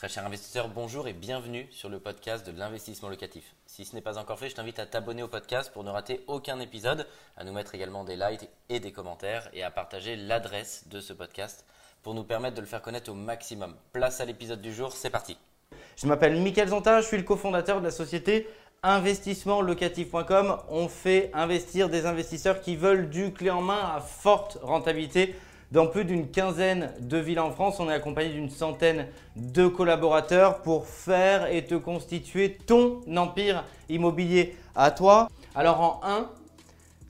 Très cher investisseur, bonjour et bienvenue sur le podcast de l'investissement locatif. Si ce n'est pas encore fait, je t'invite à t'abonner au podcast pour ne rater aucun épisode, à nous mettre également des likes et des commentaires et à partager l'adresse de ce podcast pour nous permettre de le faire connaître au maximum. Place à l'épisode du jour, c'est parti. Je m'appelle Mickaël Zonta, je suis le cofondateur de la société investissementlocatif.com. On fait investir des investisseurs qui veulent du clé en main à forte rentabilité dans plus d'une quinzaine de villes en France, on est accompagné d'une centaine de collaborateurs pour faire et te constituer ton empire immobilier à toi. Alors en 1,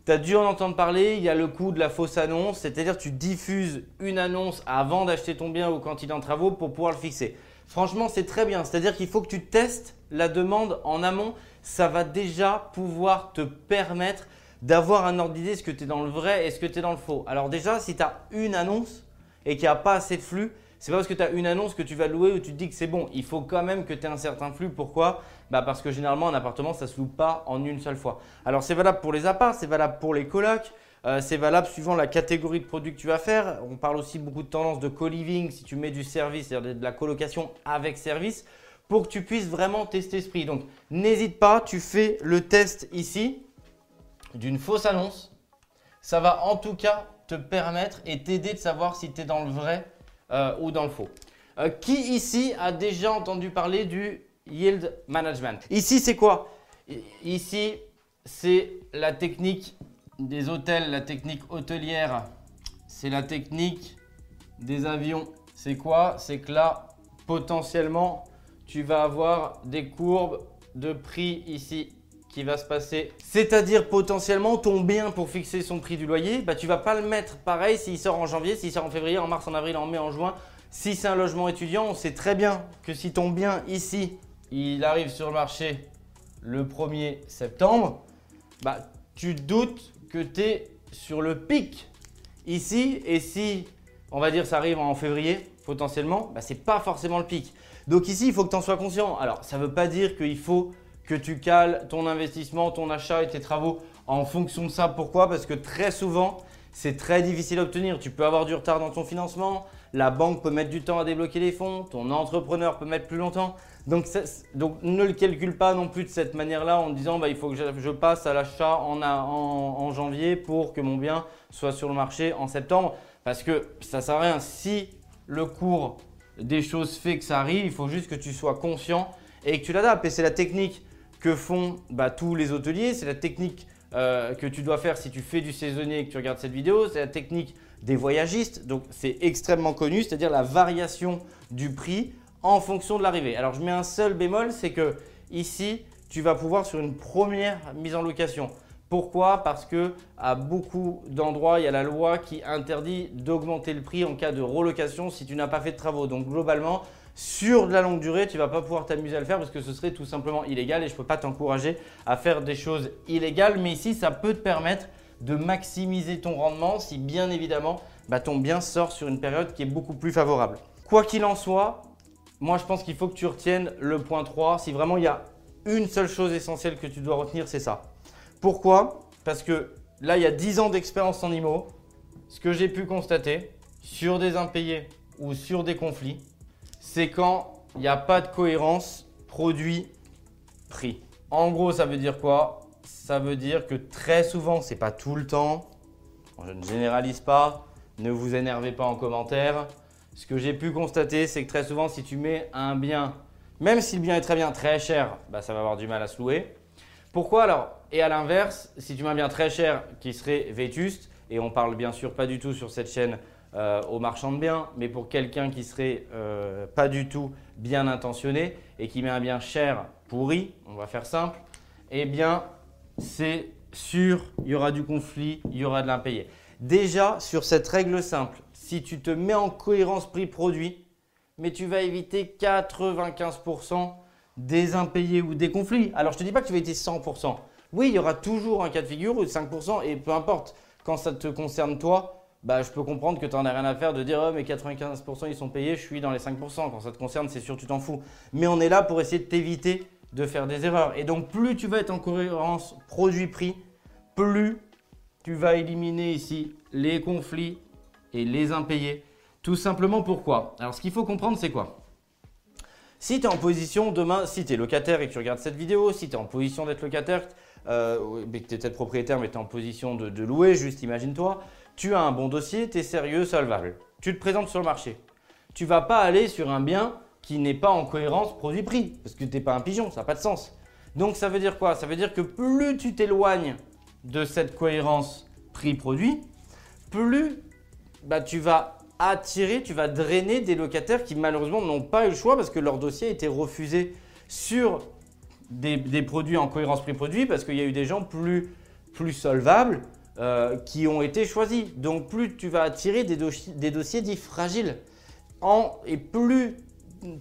tu as dû en entendre parler, il y a le coût de la fausse annonce, c'est-à-dire tu diffuses une annonce avant d'acheter ton bien ou quand il est en travaux pour pouvoir le fixer. Franchement, c'est très bien, c'est-à-dire qu'il faut que tu testes la demande en amont, ça va déjà pouvoir te permettre d'avoir un ordre d'idée, est-ce que tu es dans le vrai, est-ce que tu es dans le faux. Alors déjà, si tu as une annonce et qu'il n'y a pas assez de flux, c'est pas parce que tu as une annonce que tu vas louer ou tu te dis que c'est bon. Il faut quand même que tu aies un certain flux. Pourquoi? Bah Parce que généralement, un appartement, ça ne se loue pas en une seule fois. Alors c'est valable pour les apparts, c'est valable pour les colocs, euh, c'est valable suivant la catégorie de produits que tu vas faire. On parle aussi beaucoup de tendance de co-living si tu mets du service, c'est-à-dire de la colocation avec service, pour que tu puisses vraiment tester ce prix. Donc n'hésite pas, tu fais le test ici d'une fausse annonce, ça va en tout cas te permettre et t'aider de savoir si tu es dans le vrai euh, ou dans le faux. Euh, qui ici a déjà entendu parler du yield management? Ici, c'est quoi? Ici, c'est la technique des hôtels, la technique hôtelière. C'est la technique des avions. C'est quoi? C'est que là, potentiellement, tu vas avoir des courbes de prix ici qui va se passer. C'est-à-dire potentiellement ton bien pour fixer son prix du loyer, bah, tu vas pas le mettre pareil s'il sort en janvier, s'il sort en février, en mars, en avril, en mai, en juin. Si c'est un logement étudiant, on sait très bien que si ton bien ici, il arrive sur le marché le 1er septembre, bah, tu doutes que tu es sur le pic ici. Et si, on va dire, ça arrive en février, potentiellement, bah, ce n'est pas forcément le pic. Donc ici, il faut que tu en sois conscient. Alors, ça ne veut pas dire qu'il faut que tu cales ton investissement, ton achat et tes travaux en fonction de ça. Pourquoi? Parce que très souvent, c'est très difficile à obtenir. Tu peux avoir du retard dans ton financement, la banque peut mettre du temps à débloquer les fonds, ton entrepreneur peut mettre plus longtemps. Donc, donc ne le calcule pas non plus de cette manière-là en disant bah, il faut que je, passe à l'achat en, en, janvier pour que mon bien soit sur le marché en septembre. Parce que ça sert à rien. Si le cours des choses fait que ça arrive, il faut juste que tu sois conscient et que tu l'adaptes. Et c'est la technique que font bah, tous les hôteliers. C'est la technique euh, que tu dois faire si tu fais du saisonnier et que tu regardes cette vidéo. C'est la technique des voyagistes. Donc, c'est extrêmement connu, c'est-à-dire la variation du prix en fonction de l'arrivée. Alors, je mets un seul bémol, c'est que ici, tu vas pouvoir sur une première mise en location. Pourquoi? Parce que à beaucoup d'endroits, il y a la loi qui interdit d'augmenter le prix en cas de relocation si tu n'as pas fait de travaux. Donc globalement, sur de la longue durée, tu ne vas pas pouvoir t'amuser à le faire parce que ce serait tout simplement illégal et je ne peux pas t'encourager à faire des choses illégales. Mais ici, ça peut te permettre de maximiser ton rendement si bien évidemment bah, ton bien sort sur une période qui est beaucoup plus favorable. Quoi qu'il en soit, moi je pense qu'il faut que tu retiennes le point 3. Si vraiment il y a une seule chose essentielle que tu dois retenir, c'est ça. Pourquoi? Parce que là, il y a 10 ans d'expérience en IMO. Ce que j'ai pu constater sur des impayés ou sur des conflits, c'est quand il n'y a pas de cohérence produit-prix. En gros, ça veut dire quoi? Ça veut dire que très souvent, c'est pas tout le temps, je ne généralise pas, ne vous énervez pas en commentaire. Ce que j'ai pu constater, c'est que très souvent, si tu mets un bien, même si le bien est très bien, très cher, bah, ça va avoir du mal à se louer. Pourquoi? Alors Et à l'inverse, si tu mets un bien très cher qui serait vétuste, et on parle bien sûr pas du tout sur cette chaîne euh, au marchand de biens, mais pour quelqu'un qui serait euh, pas du tout bien intentionné et qui met un bien cher pourri, on va faire simple, eh bien c'est sûr, il y aura du conflit, il y aura de l'impayé. Déjà, sur cette règle simple, si tu te mets en cohérence prix-produit, mais tu vas éviter 95% des impayés ou des conflits. Alors je ne te dis pas que tu vas éviter 100%. Oui, il y aura toujours un cas de figure ou 5% et peu importe, quand ça te concerne toi, bah, je peux comprendre que tu n'en as rien à faire de dire oh, mais 95% ils sont payés, je suis dans les 5%. Quand ça te concerne, c'est sûr, tu t'en fous. Mais on est là pour essayer de t'éviter de faire des erreurs. Et donc, plus tu vas être en cohérence produit-prix, plus tu vas éliminer ici les conflits et les impayés. Tout simplement pourquoi? Alors, ce qu'il faut comprendre, c'est quoi? Si tu es en position demain, si tu es locataire et que tu regardes cette vidéo, si tu es en position d'être locataire, euh, tu es peut-être propriétaire mais tu es en position de, de louer, juste imagine-toi, tu as un bon dossier, tu es sérieux, solvable. Tu te présentes sur le marché. Tu vas pas aller sur un bien qui n'est pas en cohérence produit-prix, parce que tu n'es pas un pigeon, ça n'a pas de sens. Donc ça veut dire quoi? Ça veut dire que plus tu t'éloignes de cette cohérence prix-produit, plus bah, tu vas attirer, tu vas drainer des locataires qui malheureusement n'ont pas eu le choix parce que leur dossier a été refusé sur des, produits en cohérence prix-produit parce qu'il y a eu des gens plus, plus solvables euh, qui ont été choisis. Donc plus tu vas attirer des, dossiers dits fragiles. Et plus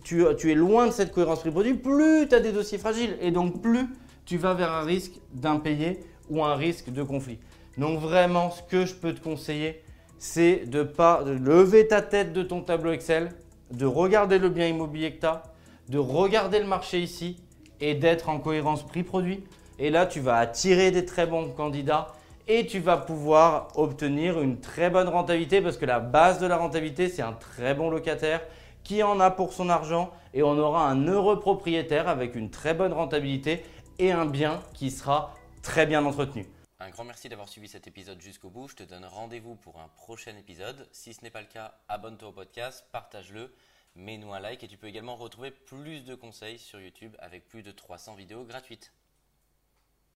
tu, tu, es loin de cette cohérence prix-produit, plus tu as des dossiers fragiles. Et donc plus tu vas vers un risque d'impayé ou un risque de conflit. Donc vraiment, ce que je peux te conseiller, c'est de pas de lever ta tête de ton tableau Excel, de regarder le bien immobilier que tu as, de regarder le marché ici et d'être en cohérence prix-produit. Et là, tu vas attirer des très bons candidats et tu vas pouvoir obtenir une très bonne rentabilité parce que la base de la rentabilité, c'est un très bon locataire qui en a pour son argent et on aura un heureux propriétaire avec une très bonne rentabilité et un bien qui sera très bien entretenu. Un grand merci d'avoir suivi cet épisode jusqu'au bout. Je te donne rendez-vous pour un prochain épisode. Si ce n'est pas le cas, abonne-toi au podcast, partage-le, mets-nous un like et tu peux également retrouver plus de conseils sur YouTube avec plus de 300 vidéos gratuites.